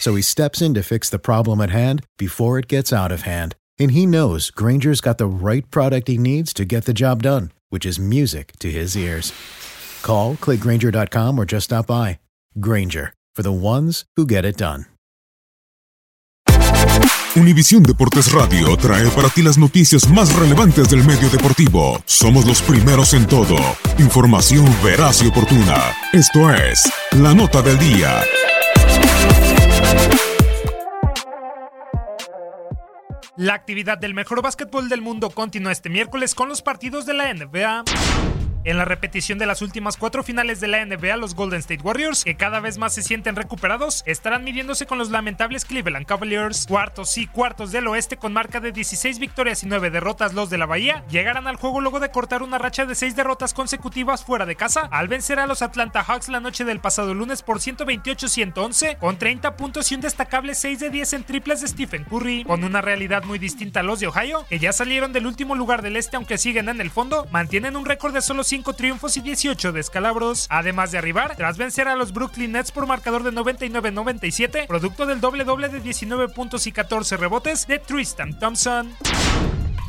So he steps in to fix the problem at hand before it gets out of hand. And he knows Granger's got the right product he needs to get the job done, which is music to his ears. Call, clickgranger.com, or just stop by. Granger, for the ones who get it done. Univisión Deportes Radio trae para ti las noticias más relevantes del medio deportivo. Somos los primeros en todo. Información veraz y oportuna. Esto es La Nota del Día. La actividad del mejor básquetbol del mundo continúa este miércoles con los partidos de la NBA. En la repetición de las últimas cuatro finales de la NBA, los Golden State Warriors, que cada vez más se sienten recuperados, estarán midiéndose con los lamentables Cleveland Cavaliers. Cuartos y cuartos del oeste con marca de 16 victorias y 9 derrotas los de la Bahía, llegarán al juego luego de cortar una racha de 6 derrotas consecutivas fuera de casa, al vencer a los Atlanta Hawks la noche del pasado lunes por 128-111, con 30 puntos y un destacable 6 de 10 en triples de Stephen Curry, con una realidad muy distinta a los de Ohio, que ya salieron del último lugar del este aunque siguen en el fondo, mantienen un récord de solo 5 triunfos y 18 descalabros, además de arribar tras vencer a los Brooklyn Nets por marcador de 99-97, producto del doble doble de 19 puntos y 14 rebotes de Tristan Thompson.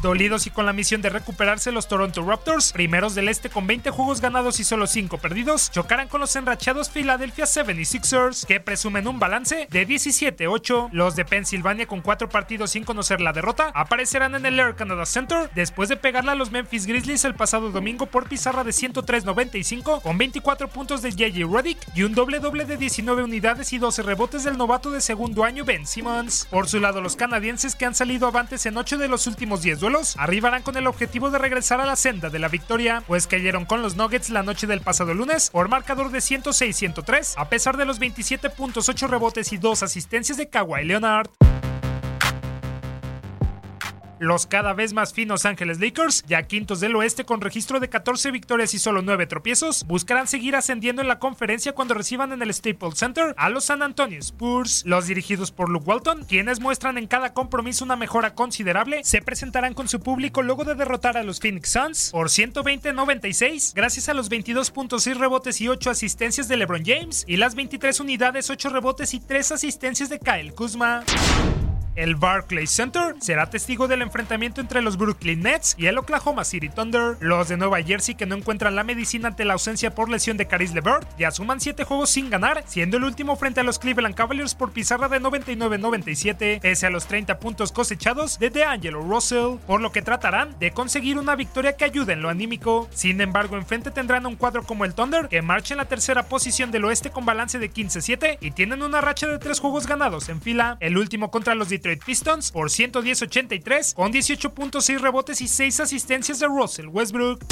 Dolidos y con la misión de recuperarse, los Toronto Raptors, primeros del este con 20 juegos ganados y solo 5 perdidos, chocarán con los enrachados Philadelphia 76ers, que presumen un balance de 17-8. Los de Pensilvania, con 4 partidos sin conocer la derrota, aparecerán en el Air Canada Center después de pegarle a los Memphis Grizzlies el pasado domingo por pizarra de 103-95, con 24 puntos de J.J. Redick y un doble doble de 19 unidades y 12 rebotes del novato de segundo año Ben Simmons. Por su lado, los canadienses que han salido avantes en 8 de los últimos 10 arribarán con el objetivo de regresar a la senda de la victoria, pues cayeron con los Nuggets la noche del pasado lunes por marcador de 106-103, a pesar de los 27 puntos, 8 rebotes y 2 asistencias de Kawhi Leonard. Los cada vez más finos Ángeles Lakers, ya quintos del oeste con registro de 14 victorias y solo 9 tropiezos, buscarán seguir ascendiendo en la conferencia cuando reciban en el Staples Center a los San Antonio Spurs. Los dirigidos por Luke Walton, quienes muestran en cada compromiso una mejora considerable, se presentarán con su público luego de derrotar a los Phoenix Suns por 120-96, gracias a los 22.6 rebotes y 8 asistencias de LeBron James y las 23 unidades, 8 rebotes y 3 asistencias de Kyle Kuzma. El Barclays Center será testigo del enfrentamiento entre los Brooklyn Nets y el Oklahoma City Thunder. Los de Nueva Jersey que no encuentran la medicina ante la ausencia por lesión de Caris LeVert ya suman 7 juegos sin ganar, siendo el último frente a los Cleveland Cavaliers por pizarra de 99-97, pese a los 30 puntos cosechados de DeAngelo Russell, por lo que tratarán de conseguir una victoria que ayude en lo anímico. Sin embargo, enfrente tendrán un cuadro como el Thunder, que marcha en la tercera posición del oeste con balance de 15-7 y tienen una racha de 3 juegos ganados en fila, el último contra los Pistons por 110-83 con 18.6 rebotes y 6 asistencias de Russell Westbrook.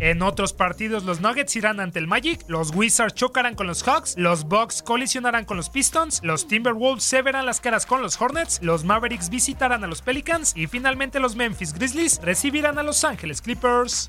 En otros partidos, los Nuggets irán ante el Magic, los Wizards chocarán con los Hawks, los Bucks colisionarán con los Pistons, los Timberwolves se verán las caras con los Hornets, los Mavericks visitarán a los Pelicans y finalmente los Memphis Grizzlies recibirán a Los Angeles Clippers.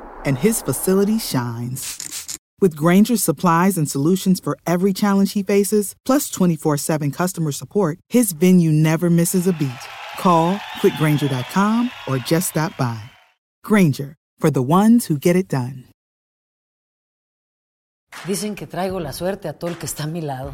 and his facility shines. With Granger's supplies and solutions for every challenge he faces, plus 24 7 customer support, his venue never misses a beat. Call quickgranger.com or just stop by. Granger, for the ones who get it done. Dicen que traigo la suerte a todo el que está a mi lado.